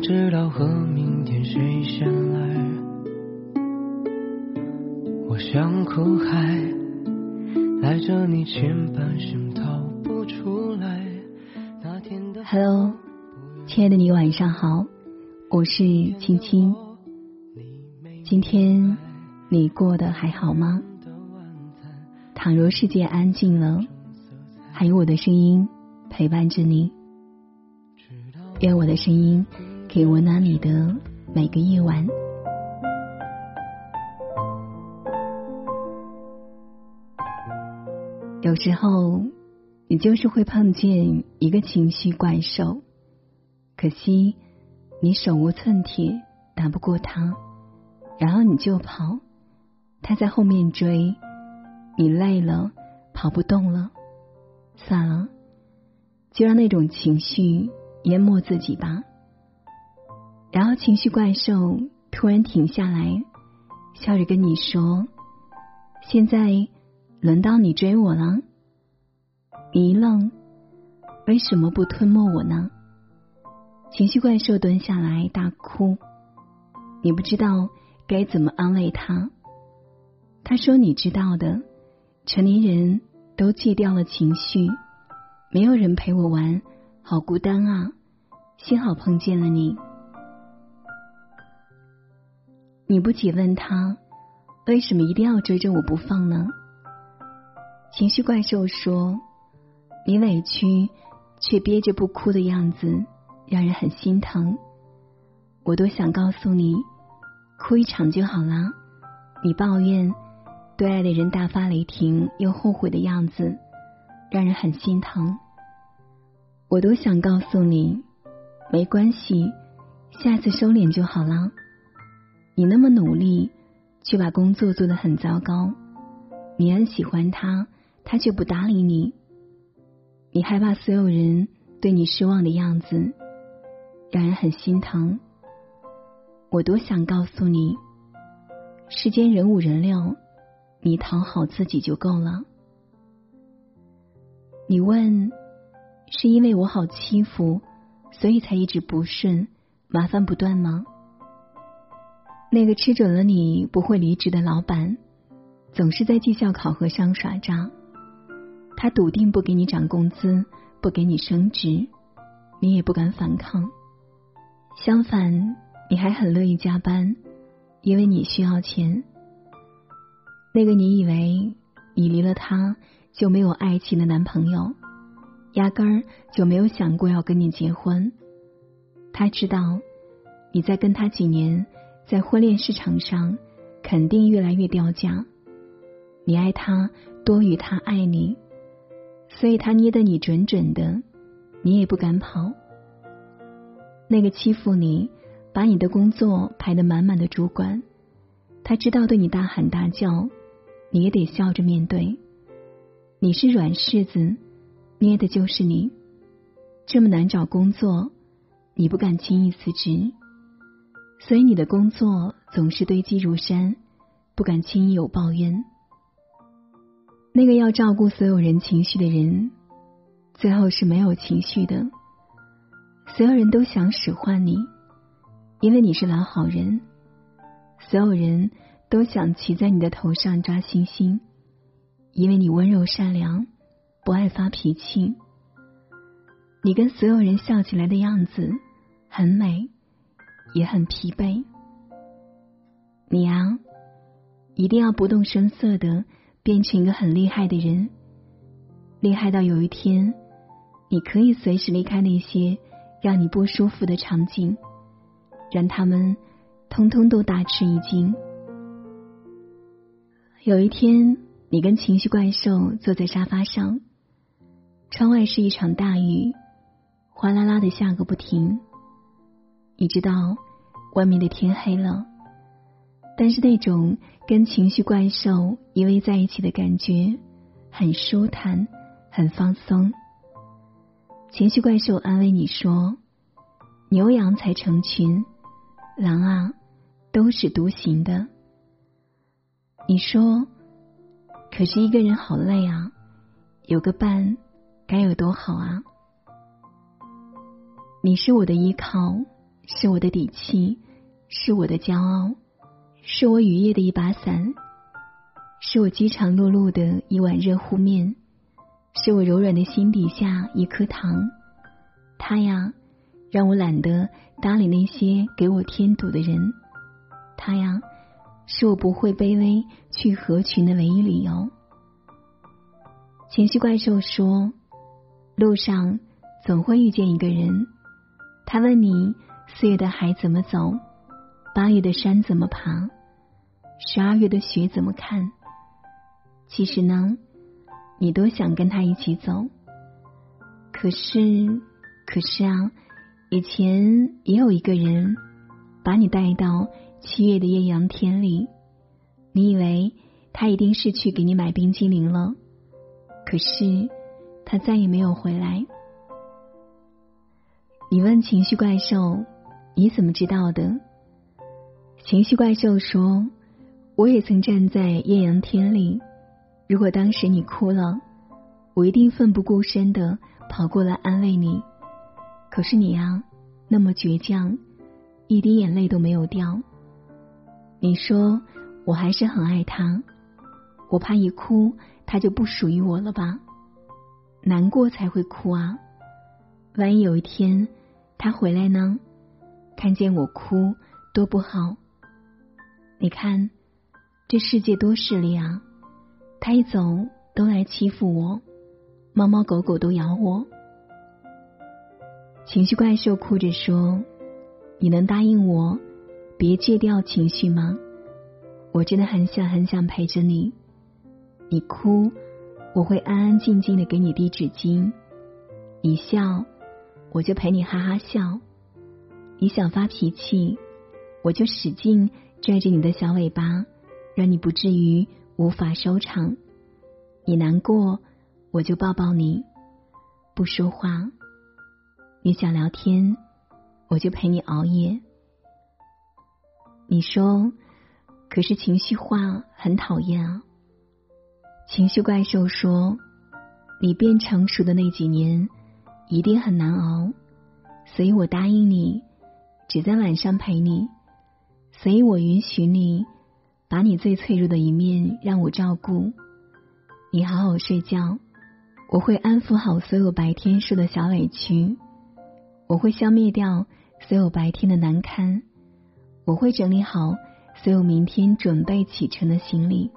知道和明天谁先来。我像苦海，赖着你前半生逃不出来。那天的 Hello，亲爱的你，晚上好，我是青青。今天你过得还好吗？倘若世界安静了，还有我的声音陪伴着你。愿我的声音可以温暖你的每个夜晚。有时候，你就是会碰见一个情绪怪兽，可惜你手无寸铁，打不过他，然后你就跑，他在后面追，你累了，跑不动了，算了，就让那种情绪。淹没自己吧。然后情绪怪兽突然停下来，笑着跟你说：“现在轮到你追我了。”你一愣，为什么不吞没我呢？情绪怪兽蹲下来大哭，你不知道该怎么安慰他。他说：“你知道的，成年人都戒掉了情绪，没有人陪我玩，好孤单啊。”幸好碰见了你，你不解问他为什么一定要追着我不放呢？情绪怪兽说：“你委屈却憋着不哭的样子，让人很心疼。我多想告诉你，哭一场就好了。你抱怨对爱的人大发雷霆又后悔的样子，让人很心疼。我都想告诉你。”没关系，下次收敛就好了。你那么努力，却把工作做得很糟糕。你很喜欢他，他却不搭理你。你害怕所有人对你失望的样子，让人很心疼。我多想告诉你，世间人五人六，你讨好自己就够了。你问，是因为我好欺负？所以才一直不顺，麻烦不断吗？那个吃准了你不会离职的老板，总是在绩效考核上耍诈。他笃定不给你涨工资，不给你升职，你也不敢反抗。相反，你还很乐意加班，因为你需要钱。那个你以为你离了他就没有爱情的男朋友。压根儿就没有想过要跟你结婚。他知道你在跟他几年，在婚恋市场上肯定越来越掉价。你爱他多于他爱你，所以他捏得你准准的，你也不敢跑。那个欺负你、把你的工作排得满满的主管，他知道对你大喊大叫，你也得笑着面对。你是软柿子。捏的就是你，这么难找工作，你不敢轻易辞职，所以你的工作总是堆积如山，不敢轻易有抱怨。那个要照顾所有人情绪的人，最后是没有情绪的。所有人都想使唤你，因为你是老好人；所有人都想骑在你的头上抓星星，因为你温柔善良。不爱发脾气，你跟所有人笑起来的样子很美，也很疲惫。你啊，一定要不动声色的变成一个很厉害的人，厉害到有一天，你可以随时离开那些让你不舒服的场景，让他们通通都大吃一惊。有一天，你跟情绪怪兽坐在沙发上。窗外是一场大雨，哗啦啦的下个不停。你知道外面的天黑了，但是那种跟情绪怪兽依偎在一起的感觉很舒坦，很放松。情绪怪兽安慰你说：“牛羊才成群，狼啊都是独行的。”你说：“可是一个人好累啊，有个伴。”该有多好啊！你是我的依靠，是我的底气，是我的骄傲，是我雨夜的一把伞，是我饥肠辘辘的一碗热乎面，是我柔软的心底下一颗糖。他呀，让我懒得搭理那些给我添堵的人。他呀，是我不会卑微去合群的唯一理由。情绪怪兽说：“路上总会遇见一个人，他问你四月的海怎么走，八月的山怎么爬，十二月的雪怎么看。其实呢，你都想跟他一起走。可是，可是啊，以前也有一个人把你带到七月的艳阳天里，你以为他一定是去给你买冰激凌了。”可是，他再也没有回来。你问情绪怪兽：“你怎么知道的？”情绪怪兽说：“我也曾站在艳阳天里。如果当时你哭了，我一定奋不顾身的跑过来安慰你。可是你呀，那么倔强，一滴眼泪都没有掉。你说我还是很爱他，我怕一哭。”他就不属于我了吧？难过才会哭啊！万一有一天他回来呢？看见我哭多不好。你看这世界多势利啊！他一走都来欺负我，猫猫狗狗都咬我。情绪怪兽哭着说：“你能答应我，别戒掉情绪吗？我真的很想很想陪着你。”你哭，我会安安静静的给你递纸巾；你笑，我就陪你哈哈笑；你想发脾气，我就使劲拽着你的小尾巴，让你不至于无法收场；你难过，我就抱抱你，不说话；你想聊天，我就陪你熬夜。你说，可是情绪化很讨厌啊。情绪怪兽说：“你变成熟的那几年一定很难熬，所以我答应你，只在晚上陪你。所以我允许你把你最脆弱的一面让我照顾。你好好睡觉，我会安抚好所有白天受的小委屈，我会消灭掉所有白天的难堪，我会整理好所有明天准备启程的行李。”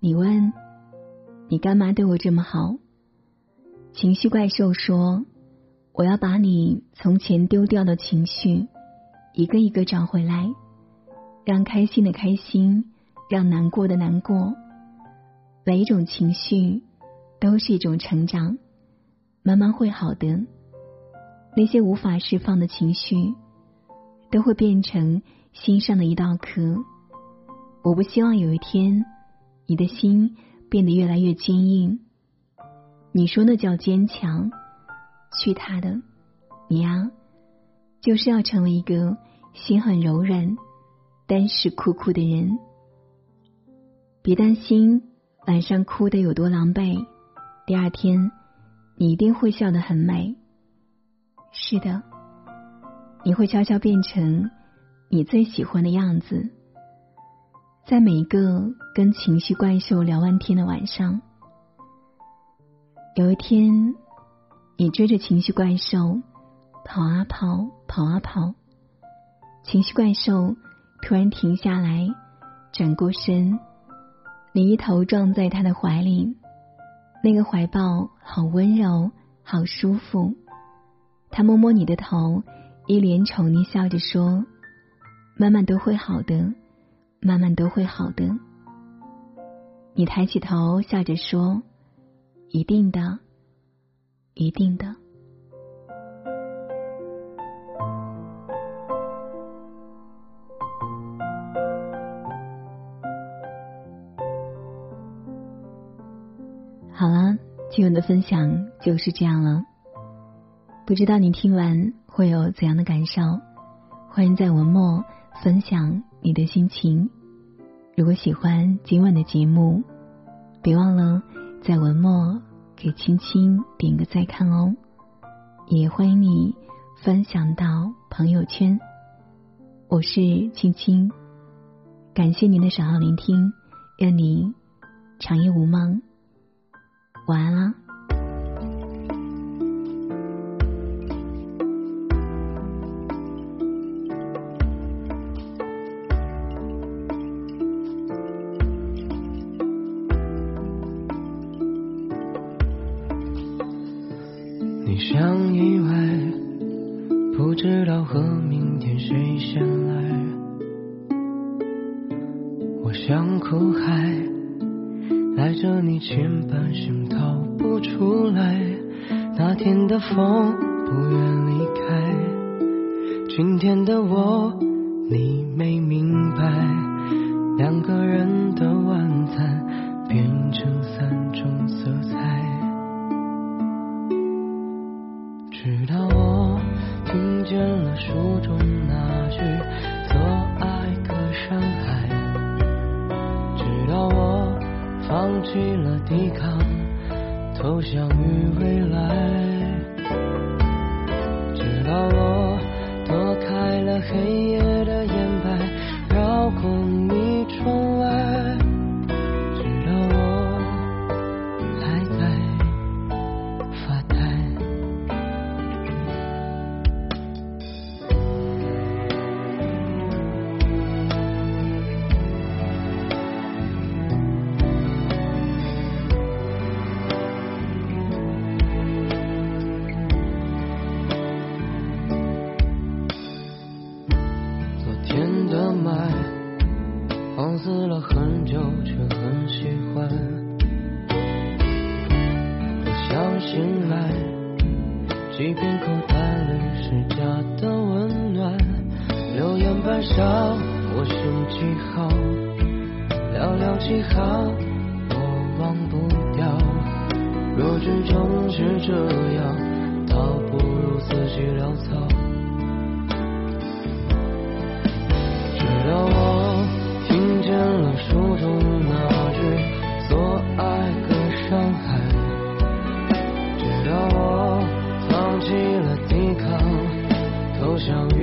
你问，你干嘛对我这么好？情绪怪兽说：“我要把你从前丢掉的情绪一个一个找回来，让开心的开心，让难过的难过。每一种情绪都是一种成长，慢慢会好的。那些无法释放的情绪，都会变成心上的一道壳。我不希望有一天。”你的心变得越来越坚硬，你说那叫坚强？去他的！你呀，就是要成为一个心很柔软、但是酷酷的人。别担心晚上哭的有多狼狈，第二天你一定会笑得很美。是的，你会悄悄变成你最喜欢的样子。在每一个跟情绪怪兽聊完天的晚上，有一天，你追着情绪怪兽跑啊跑，跑啊跑，情绪怪兽突然停下来，转过身，你一头撞在他的怀里，那个怀抱好温柔，好舒服。他摸摸你的头，一脸宠溺笑着说：“慢慢都会好的。”慢慢都会好的。你抬起头，笑着说：“一定的，一定的。”今晚的分享就是这样了。不知道你听完会有怎样的感受？欢迎在文末分享你的心情。如果喜欢今晚的节目，别忘了在文末给青青点个再看哦。也欢迎你分享到朋友圈。我是青青，感谢您的守候聆听，愿你长夜无梦，晚安了。风不愿离开，今天的我你没明白，两个人的晚餐变成三种色彩。直到我听见了书中那句“做爱隔山海”，直到我放弃了抵抗，投降于未来，到我躲开了黑夜半晌，陌生记号，寥寥几行，我忘不掉。若只终是这样，倒不如自己潦草。直到我听见了书中那句“所爱隔伤害”，直到我放弃了抵抗，投降。